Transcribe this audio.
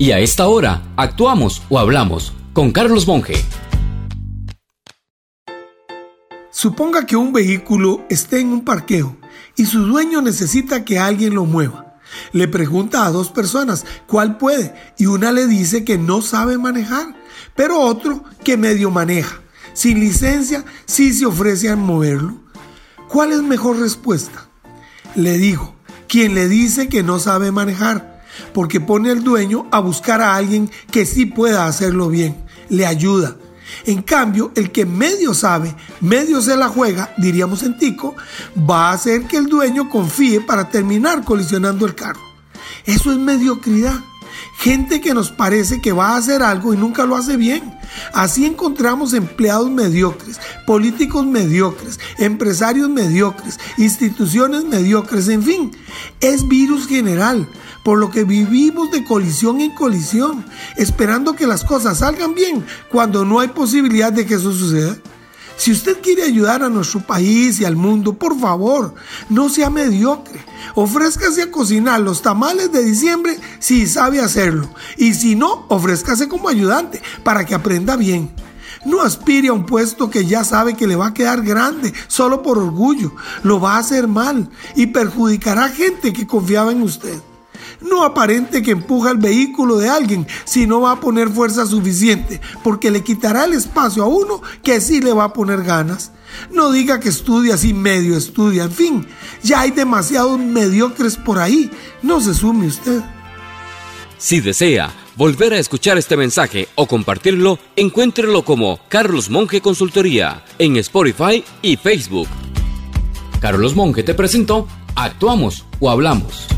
Y a esta hora, actuamos o hablamos con Carlos Monge. Suponga que un vehículo esté en un parqueo y su dueño necesita que alguien lo mueva. Le pregunta a dos personas cuál puede y una le dice que no sabe manejar, pero otro que medio maneja. Sin licencia sí se ofrece a moverlo. ¿Cuál es mejor respuesta? Le digo, quien le dice que no sabe manejar, porque pone al dueño a buscar a alguien que sí pueda hacerlo bien, le ayuda en cambio, el que medio sabe, medio se la juega, diríamos en Tico, va a hacer que el dueño confíe para terminar colisionando el carro. Eso es mediocridad. Gente que nos parece que va a hacer algo y nunca lo hace bien. Así encontramos empleados mediocres, políticos mediocres, empresarios mediocres, instituciones mediocres, en fin, es virus general, por lo que vivimos de colisión en colisión, esperando que las cosas salgan bien cuando no hay posibilidad de que eso suceda. Si usted quiere ayudar a nuestro país y al mundo, por favor, no sea mediocre. Ofrézcase a cocinar los tamales de diciembre si sabe hacerlo. Y si no, ofrézcase como ayudante para que aprenda bien. No aspire a un puesto que ya sabe que le va a quedar grande solo por orgullo. Lo va a hacer mal y perjudicará a gente que confiaba en usted. No aparente que empuja el vehículo de alguien si no va a poner fuerza suficiente, porque le quitará el espacio a uno que sí le va a poner ganas. No diga que estudia así medio estudia, en fin, ya hay demasiados mediocres por ahí. No se sume usted. Si desea volver a escuchar este mensaje o compartirlo, encuéntrelo como Carlos Monge Consultoría en Spotify y Facebook. Carlos Monge te presentó Actuamos o Hablamos.